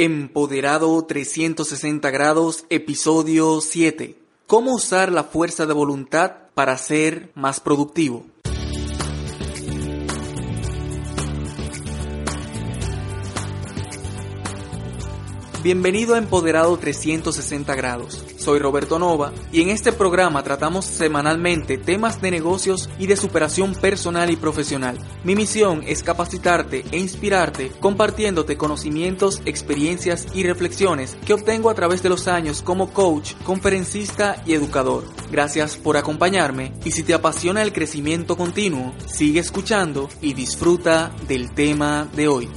Empoderado 360 grados, episodio 7. ¿Cómo usar la fuerza de voluntad para ser más productivo? Bienvenido a Empoderado 360 grados. Soy Roberto Nova y en este programa tratamos semanalmente temas de negocios y de superación personal y profesional. Mi misión es capacitarte e inspirarte compartiéndote conocimientos, experiencias y reflexiones que obtengo a través de los años como coach, conferencista y educador. Gracias por acompañarme y si te apasiona el crecimiento continuo, sigue escuchando y disfruta del tema de hoy.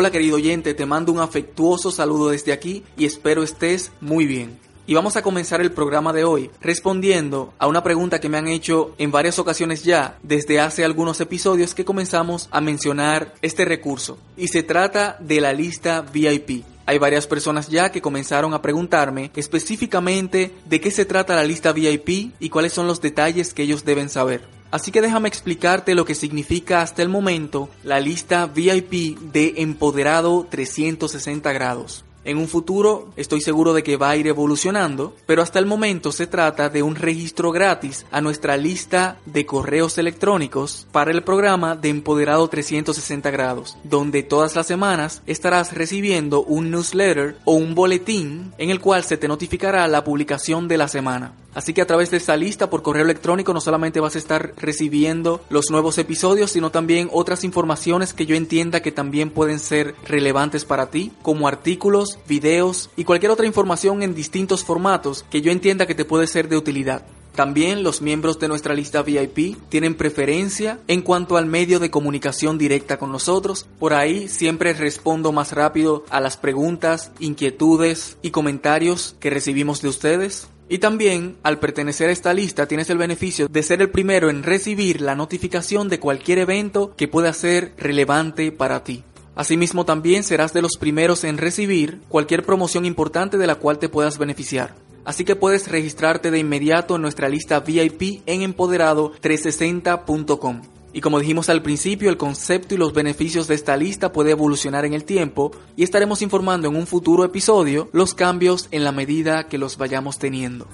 Hola querido oyente, te mando un afectuoso saludo desde aquí y espero estés muy bien. Y vamos a comenzar el programa de hoy respondiendo a una pregunta que me han hecho en varias ocasiones ya desde hace algunos episodios que comenzamos a mencionar este recurso. Y se trata de la lista VIP. Hay varias personas ya que comenzaron a preguntarme específicamente de qué se trata la lista VIP y cuáles son los detalles que ellos deben saber. Así que déjame explicarte lo que significa hasta el momento la lista VIP de Empoderado 360 grados. En un futuro estoy seguro de que va a ir evolucionando, pero hasta el momento se trata de un registro gratis a nuestra lista de correos electrónicos para el programa de Empoderado 360 grados, donde todas las semanas estarás recibiendo un newsletter o un boletín en el cual se te notificará la publicación de la semana. Así que a través de esta lista por correo electrónico no solamente vas a estar recibiendo los nuevos episodios, sino también otras informaciones que yo entienda que también pueden ser relevantes para ti, como artículos, videos y cualquier otra información en distintos formatos que yo entienda que te puede ser de utilidad. También los miembros de nuestra lista VIP tienen preferencia en cuanto al medio de comunicación directa con nosotros. Por ahí siempre respondo más rápido a las preguntas, inquietudes y comentarios que recibimos de ustedes. Y también, al pertenecer a esta lista, tienes el beneficio de ser el primero en recibir la notificación de cualquier evento que pueda ser relevante para ti. Asimismo, también serás de los primeros en recibir cualquier promoción importante de la cual te puedas beneficiar. Así que puedes registrarte de inmediato en nuestra lista VIP en empoderado360.com. Y como dijimos al principio, el concepto y los beneficios de esta lista puede evolucionar en el tiempo y estaremos informando en un futuro episodio los cambios en la medida que los vayamos teniendo.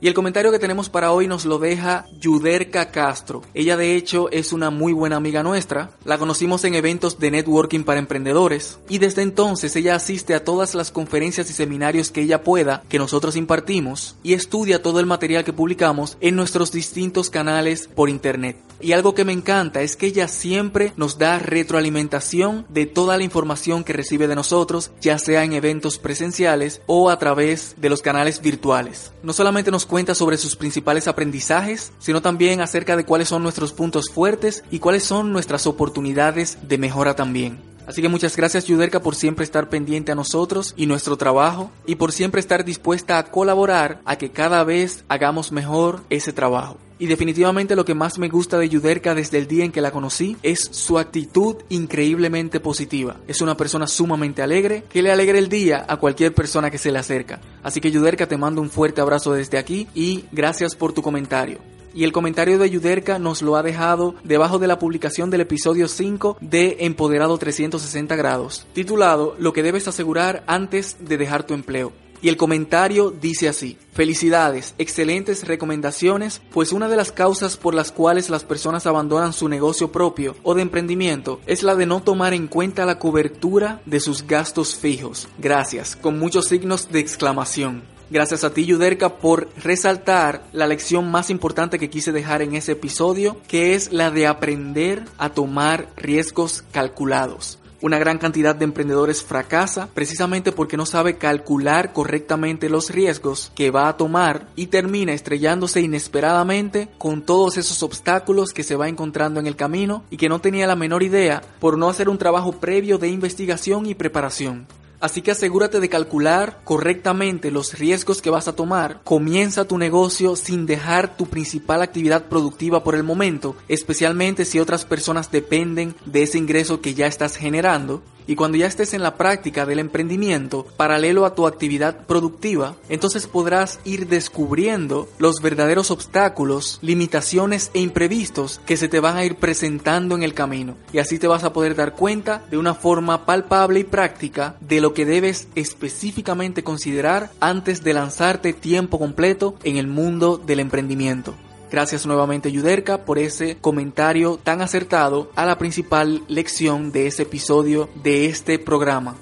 Y el comentario que tenemos para hoy nos lo deja Yuderka Castro. Ella de hecho es una muy buena amiga nuestra. La conocimos en eventos de networking para emprendedores y desde entonces ella asiste a todas las conferencias y seminarios que ella pueda que nosotros impartimos y estudia todo el material que publicamos en nuestros distintos canales por internet. Y algo que me encanta es que ella siempre nos da retroalimentación de toda la información que recibe de nosotros, ya sea en eventos presenciales o a través de los canales virtuales. No solamente nos cuenta sobre sus principales aprendizajes, sino también acerca de cuáles son nuestros puntos fuertes y cuáles son nuestras oportunidades de mejora también. Así que muchas gracias Yuderka por siempre estar pendiente a nosotros y nuestro trabajo y por siempre estar dispuesta a colaborar a que cada vez hagamos mejor ese trabajo. Y definitivamente lo que más me gusta de Yuderka desde el día en que la conocí es su actitud increíblemente positiva. Es una persona sumamente alegre que le alegra el día a cualquier persona que se le acerca. Así que Yuderka te mando un fuerte abrazo desde aquí y gracias por tu comentario. Y el comentario de Yuderka nos lo ha dejado debajo de la publicación del episodio 5 de Empoderado 360 grados, titulado Lo que debes asegurar antes de dejar tu empleo. Y el comentario dice así, felicidades, excelentes recomendaciones, pues una de las causas por las cuales las personas abandonan su negocio propio o de emprendimiento es la de no tomar en cuenta la cobertura de sus gastos fijos. Gracias, con muchos signos de exclamación. Gracias a ti, Yuderka, por resaltar la lección más importante que quise dejar en ese episodio, que es la de aprender a tomar riesgos calculados. Una gran cantidad de emprendedores fracasa precisamente porque no sabe calcular correctamente los riesgos que va a tomar y termina estrellándose inesperadamente con todos esos obstáculos que se va encontrando en el camino y que no tenía la menor idea por no hacer un trabajo previo de investigación y preparación. Así que asegúrate de calcular correctamente los riesgos que vas a tomar. Comienza tu negocio sin dejar tu principal actividad productiva por el momento, especialmente si otras personas dependen de ese ingreso que ya estás generando. Y cuando ya estés en la práctica del emprendimiento, paralelo a tu actividad productiva, entonces podrás ir descubriendo los verdaderos obstáculos, limitaciones e imprevistos que se te van a ir presentando en el camino. Y así te vas a poder dar cuenta de una forma palpable y práctica de lo que debes específicamente considerar antes de lanzarte tiempo completo en el mundo del emprendimiento. Gracias nuevamente Yuderka por ese comentario tan acertado a la principal lección de ese episodio de este programa.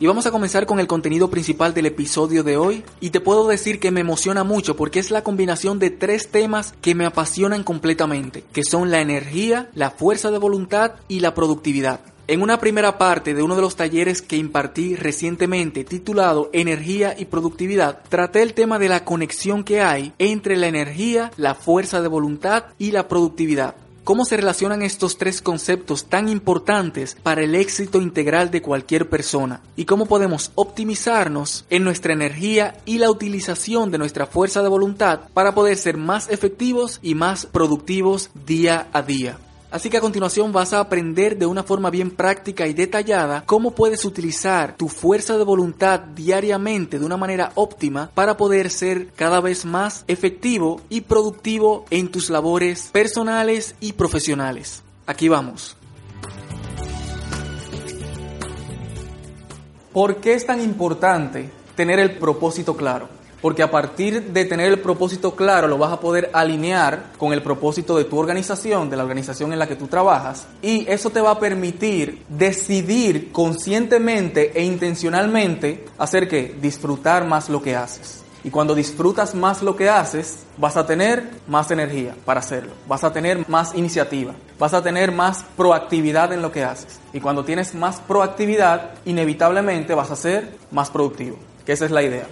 Y vamos a comenzar con el contenido principal del episodio de hoy. Y te puedo decir que me emociona mucho porque es la combinación de tres temas que me apasionan completamente, que son la energía, la fuerza de voluntad y la productividad. En una primera parte de uno de los talleres que impartí recientemente titulado Energía y Productividad, traté el tema de la conexión que hay entre la energía, la fuerza de voluntad y la productividad. ¿Cómo se relacionan estos tres conceptos tan importantes para el éxito integral de cualquier persona? ¿Y cómo podemos optimizarnos en nuestra energía y la utilización de nuestra fuerza de voluntad para poder ser más efectivos y más productivos día a día? Así que a continuación vas a aprender de una forma bien práctica y detallada cómo puedes utilizar tu fuerza de voluntad diariamente de una manera óptima para poder ser cada vez más efectivo y productivo en tus labores personales y profesionales. Aquí vamos. ¿Por qué es tan importante tener el propósito claro? Porque a partir de tener el propósito claro, lo vas a poder alinear con el propósito de tu organización, de la organización en la que tú trabajas. Y eso te va a permitir decidir conscientemente e intencionalmente hacer que disfrutar más lo que haces. Y cuando disfrutas más lo que haces, vas a tener más energía para hacerlo, vas a tener más iniciativa, vas a tener más proactividad en lo que haces. Y cuando tienes más proactividad, inevitablemente vas a ser más productivo, que esa es la idea.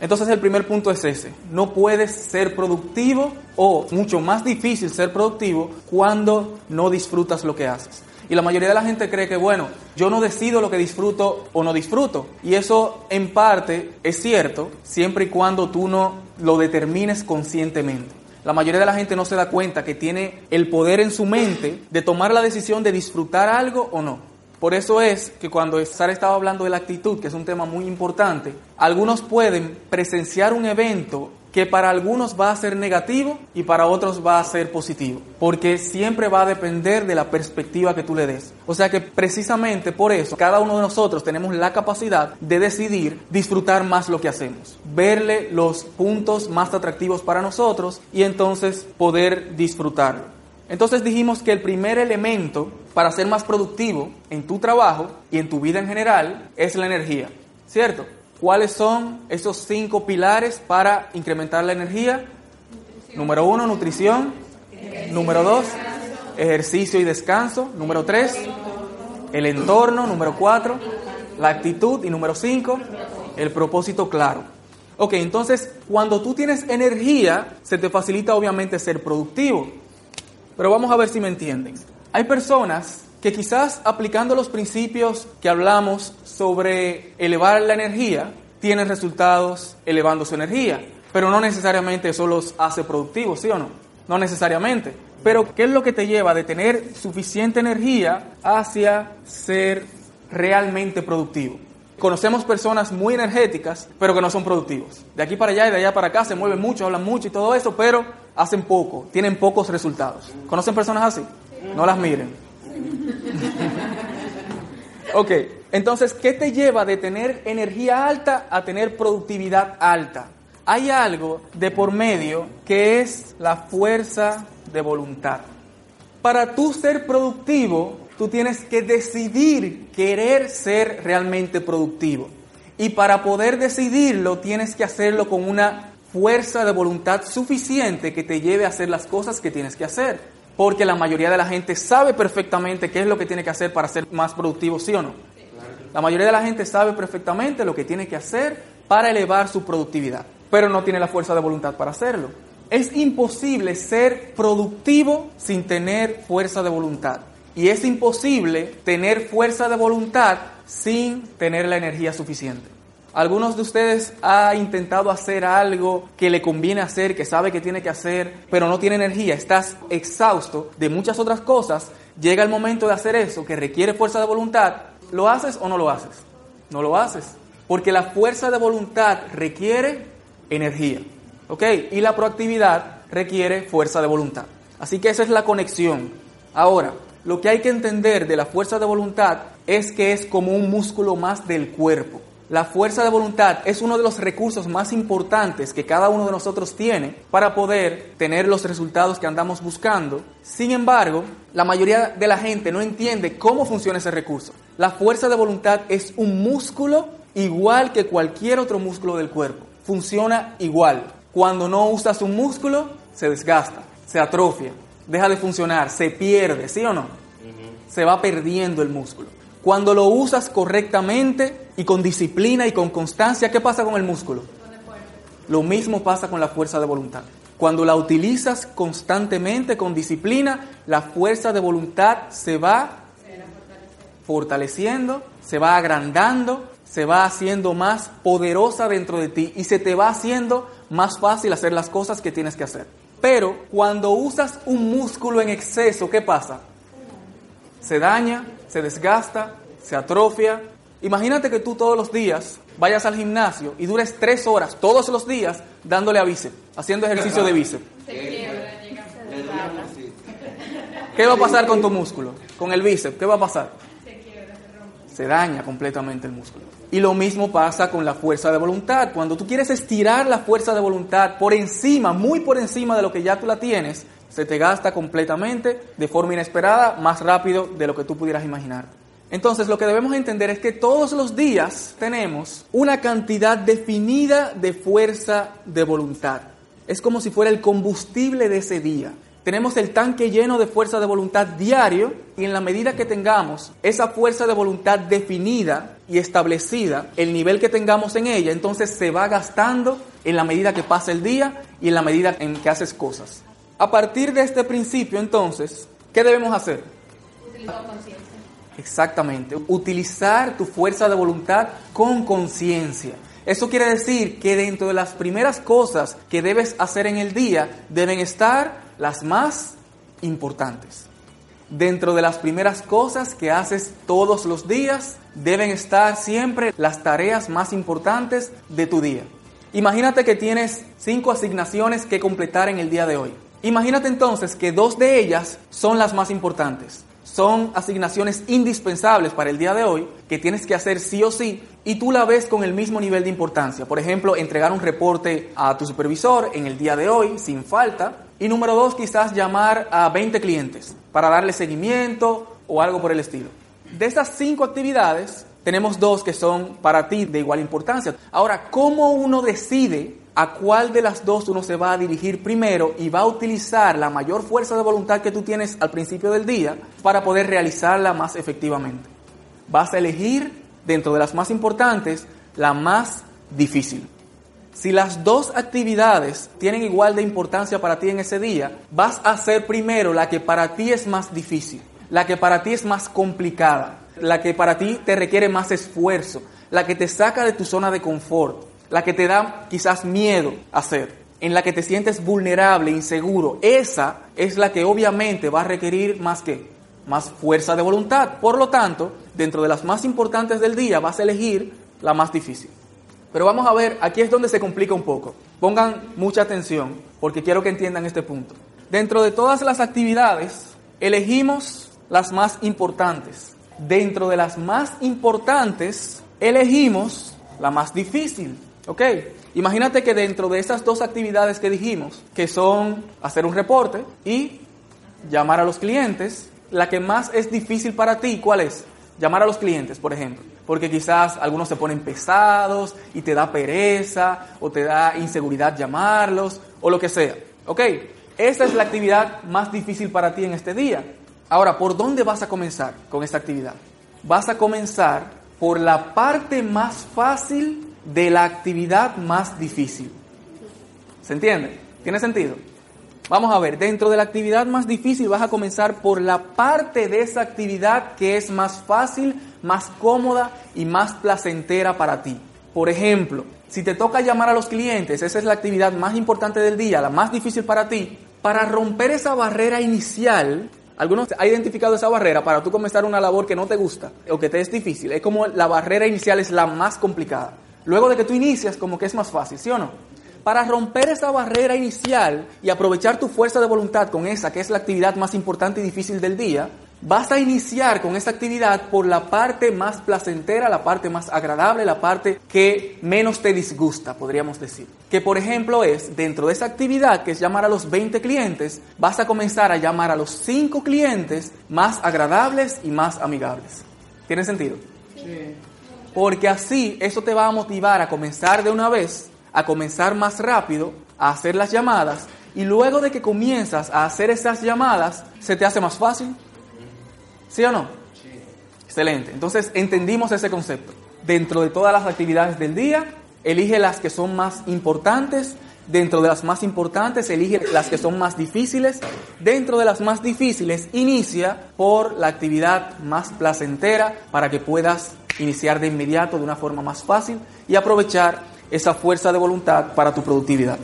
Entonces el primer punto es ese. No puedes ser productivo o mucho más difícil ser productivo cuando no disfrutas lo que haces. Y la mayoría de la gente cree que, bueno, yo no decido lo que disfruto o no disfruto. Y eso en parte es cierto siempre y cuando tú no lo determines conscientemente. La mayoría de la gente no se da cuenta que tiene el poder en su mente de tomar la decisión de disfrutar algo o no. Por eso es que cuando Sara estaba hablando de la actitud, que es un tema muy importante, algunos pueden presenciar un evento que para algunos va a ser negativo y para otros va a ser positivo, porque siempre va a depender de la perspectiva que tú le des. O sea que precisamente por eso cada uno de nosotros tenemos la capacidad de decidir disfrutar más lo que hacemos, verle los puntos más atractivos para nosotros y entonces poder disfrutarlo. Entonces dijimos que el primer elemento para ser más productivo en tu trabajo y en tu vida en general es la energía, ¿cierto? ¿Cuáles son esos cinco pilares para incrementar la energía? Número uno, nutrición. Número dos, ejercicio y descanso. Número tres, el entorno. Número cuatro, la actitud. Y número cinco, el propósito claro. Ok, entonces cuando tú tienes energía, se te facilita obviamente ser productivo. Pero vamos a ver si me entienden. Hay personas que quizás aplicando los principios que hablamos sobre elevar la energía, tienen resultados elevando su energía, pero no necesariamente eso los hace productivos, ¿sí o no? No necesariamente. Pero ¿qué es lo que te lleva de tener suficiente energía hacia ser realmente productivo? Conocemos personas muy energéticas, pero que no son productivos. De aquí para allá y de allá para acá se mueven mucho, hablan mucho y todo eso, pero hacen poco, tienen pocos resultados. ¿Conocen personas así? No las miren. ok, entonces, ¿qué te lleva de tener energía alta a tener productividad alta? Hay algo de por medio que es la fuerza de voluntad. Para tú ser productivo, tú tienes que decidir querer ser realmente productivo. Y para poder decidirlo, tienes que hacerlo con una fuerza de voluntad suficiente que te lleve a hacer las cosas que tienes que hacer. Porque la mayoría de la gente sabe perfectamente qué es lo que tiene que hacer para ser más productivo, ¿sí o no? La mayoría de la gente sabe perfectamente lo que tiene que hacer para elevar su productividad, pero no tiene la fuerza de voluntad para hacerlo. Es imposible ser productivo sin tener fuerza de voluntad. Y es imposible tener fuerza de voluntad sin tener la energía suficiente. ¿Algunos de ustedes ha intentado hacer algo que le conviene hacer, que sabe que tiene que hacer, pero no tiene energía? Estás exhausto de muchas otras cosas, llega el momento de hacer eso, que requiere fuerza de voluntad, ¿lo haces o no lo haces? No lo haces. Porque la fuerza de voluntad requiere energía. ¿Ok? Y la proactividad requiere fuerza de voluntad. Así que esa es la conexión. Ahora, lo que hay que entender de la fuerza de voluntad es que es como un músculo más del cuerpo. La fuerza de voluntad es uno de los recursos más importantes que cada uno de nosotros tiene para poder tener los resultados que andamos buscando. Sin embargo, la mayoría de la gente no entiende cómo funciona ese recurso. La fuerza de voluntad es un músculo igual que cualquier otro músculo del cuerpo. Funciona igual. Cuando no usas un músculo, se desgasta, se atrofia, deja de funcionar, se pierde, ¿sí o no? Se va perdiendo el músculo. Cuando lo usas correctamente y con disciplina y con constancia, ¿qué pasa con el músculo? Lo mismo pasa con la fuerza de voluntad. Cuando la utilizas constantemente, con disciplina, la fuerza de voluntad se va fortaleciendo, se va agrandando, se va haciendo más poderosa dentro de ti y se te va haciendo más fácil hacer las cosas que tienes que hacer. Pero cuando usas un músculo en exceso, ¿qué pasa? Se daña, se desgasta, se atrofia. Imagínate que tú todos los días vayas al gimnasio y dures tres horas todos los días dándole a bíceps, haciendo ejercicio de bíceps. ¿Qué va a pasar con tu músculo? Con el bíceps, ¿qué va a pasar? Se daña completamente el músculo. Y lo mismo pasa con la fuerza de voluntad. Cuando tú quieres estirar la fuerza de voluntad por encima, muy por encima de lo que ya tú la tienes, se te gasta completamente de forma inesperada, más rápido de lo que tú pudieras imaginar. Entonces lo que debemos entender es que todos los días tenemos una cantidad definida de fuerza de voluntad. Es como si fuera el combustible de ese día. Tenemos el tanque lleno de fuerza de voluntad diario y en la medida que tengamos esa fuerza de voluntad definida y establecida, el nivel que tengamos en ella, entonces se va gastando en la medida que pasa el día y en la medida en que haces cosas. A partir de este principio, entonces, ¿qué debemos hacer? Utilizar conciencia. Exactamente, utilizar tu fuerza de voluntad con conciencia. Eso quiere decir que dentro de las primeras cosas que debes hacer en el día deben estar las más importantes. Dentro de las primeras cosas que haces todos los días deben estar siempre las tareas más importantes de tu día. Imagínate que tienes cinco asignaciones que completar en el día de hoy. Imagínate entonces que dos de ellas son las más importantes. Son asignaciones indispensables para el día de hoy que tienes que hacer sí o sí y tú la ves con el mismo nivel de importancia. Por ejemplo, entregar un reporte a tu supervisor en el día de hoy sin falta. Y número dos, quizás llamar a 20 clientes para darle seguimiento o algo por el estilo. De esas cinco actividades, tenemos dos que son para ti de igual importancia. Ahora, ¿cómo uno decide a cuál de las dos uno se va a dirigir primero y va a utilizar la mayor fuerza de voluntad que tú tienes al principio del día para poder realizarla más efectivamente. Vas a elegir dentro de las más importantes la más difícil. Si las dos actividades tienen igual de importancia para ti en ese día, vas a hacer primero la que para ti es más difícil, la que para ti es más complicada, la que para ti te requiere más esfuerzo, la que te saca de tu zona de confort la que te da quizás miedo hacer, en la que te sientes vulnerable, inseguro, esa es la que obviamente va a requerir más que más fuerza de voluntad. Por lo tanto, dentro de las más importantes del día vas a elegir la más difícil. Pero vamos a ver, aquí es donde se complica un poco. Pongan mucha atención porque quiero que entiendan este punto. Dentro de todas las actividades, elegimos las más importantes. Dentro de las más importantes, elegimos la más difícil. ¿Ok? Imagínate que dentro de esas dos actividades que dijimos, que son hacer un reporte y llamar a los clientes, la que más es difícil para ti, ¿cuál es? Llamar a los clientes, por ejemplo. Porque quizás algunos se ponen pesados y te da pereza o te da inseguridad llamarlos o lo que sea. ¿Ok? Esa es la actividad más difícil para ti en este día. Ahora, ¿por dónde vas a comenzar con esta actividad? Vas a comenzar por la parte más fácil de la actividad más difícil. ¿Se entiende? ¿Tiene sentido? Vamos a ver, dentro de la actividad más difícil vas a comenzar por la parte de esa actividad que es más fácil, más cómoda y más placentera para ti. Por ejemplo, si te toca llamar a los clientes, esa es la actividad más importante del día, la más difícil para ti, para romper esa barrera inicial, Algunos ha identificado esa barrera para tú comenzar una labor que no te gusta o que te es difícil. Es como la barrera inicial es la más complicada. Luego de que tú inicias, como que es más fácil, ¿sí o no? Para romper esa barrera inicial y aprovechar tu fuerza de voluntad con esa, que es la actividad más importante y difícil del día, Vas a iniciar con esa actividad por la parte más placentera, la parte más agradable, la parte que menos te disgusta, podríamos decir. Que por ejemplo es, dentro de esa actividad que es llamar a los 20 clientes, vas a comenzar a llamar a los 5 clientes más agradables y más amigables. ¿Tiene sentido? Sí. Porque así eso te va a motivar a comenzar de una vez, a comenzar más rápido, a hacer las llamadas y luego de que comienzas a hacer esas llamadas, se te hace más fácil ¿Sí o no? Sí. Excelente. Entonces entendimos ese concepto. Dentro de todas las actividades del día, elige las que son más importantes. Dentro de las más importantes, elige las que son más difíciles. Dentro de las más difíciles, inicia por la actividad más placentera para que puedas iniciar de inmediato de una forma más fácil y aprovechar esa fuerza de voluntad para tu productividad.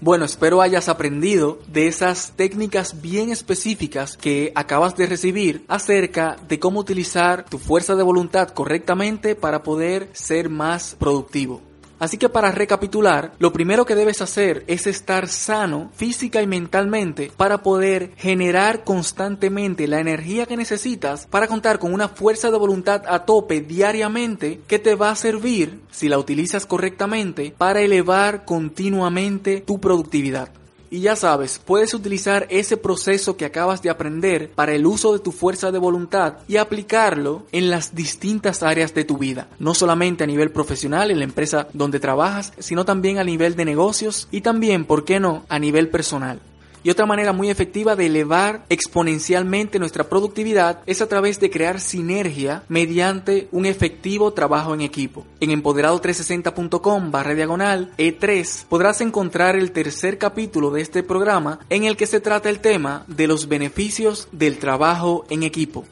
Bueno, espero hayas aprendido de esas técnicas bien específicas que acabas de recibir acerca de cómo utilizar tu fuerza de voluntad correctamente para poder ser más productivo. Así que para recapitular, lo primero que debes hacer es estar sano física y mentalmente para poder generar constantemente la energía que necesitas para contar con una fuerza de voluntad a tope diariamente que te va a servir, si la utilizas correctamente, para elevar continuamente tu productividad. Y ya sabes, puedes utilizar ese proceso que acabas de aprender para el uso de tu fuerza de voluntad y aplicarlo en las distintas áreas de tu vida, no solamente a nivel profesional en la empresa donde trabajas, sino también a nivel de negocios y también, ¿por qué no?, a nivel personal. Y otra manera muy efectiva de elevar exponencialmente nuestra productividad es a través de crear sinergia mediante un efectivo trabajo en equipo. En empoderado360.com barra diagonal E3 podrás encontrar el tercer capítulo de este programa en el que se trata el tema de los beneficios del trabajo en equipo.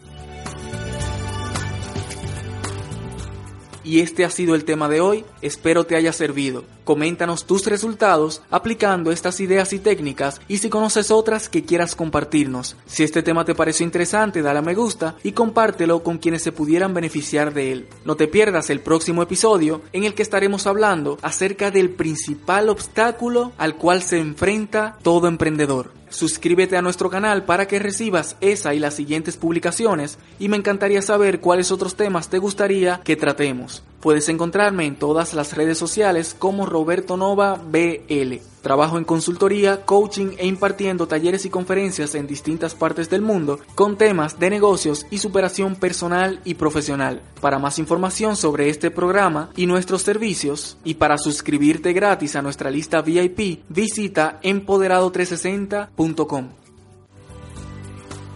Y este ha sido el tema de hoy, espero te haya servido. Coméntanos tus resultados aplicando estas ideas y técnicas y si conoces otras que quieras compartirnos. Si este tema te pareció interesante, dale a me gusta y compártelo con quienes se pudieran beneficiar de él. No te pierdas el próximo episodio en el que estaremos hablando acerca del principal obstáculo al cual se enfrenta todo emprendedor. Suscríbete a nuestro canal para que recibas esa y las siguientes publicaciones y me encantaría saber cuáles otros temas te gustaría que tratemos. Puedes encontrarme en todas las redes sociales como Roberto Nova BL. Trabajo en consultoría, coaching e impartiendo talleres y conferencias en distintas partes del mundo con temas de negocios y superación personal y profesional. Para más información sobre este programa y nuestros servicios y para suscribirte gratis a nuestra lista VIP, visita empoderado360.com.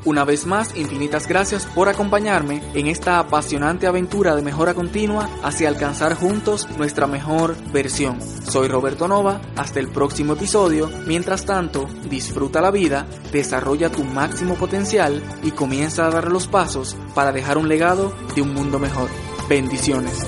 Una vez más, infinitas gracias por acompañarme en esta apasionante aventura de mejora continua hacia alcanzar juntos nuestra mejor versión. Soy Roberto Nova, hasta el próximo episodio. Mientras tanto, disfruta la vida, desarrolla tu máximo potencial y comienza a dar los pasos para dejar un legado de un mundo mejor. Bendiciones.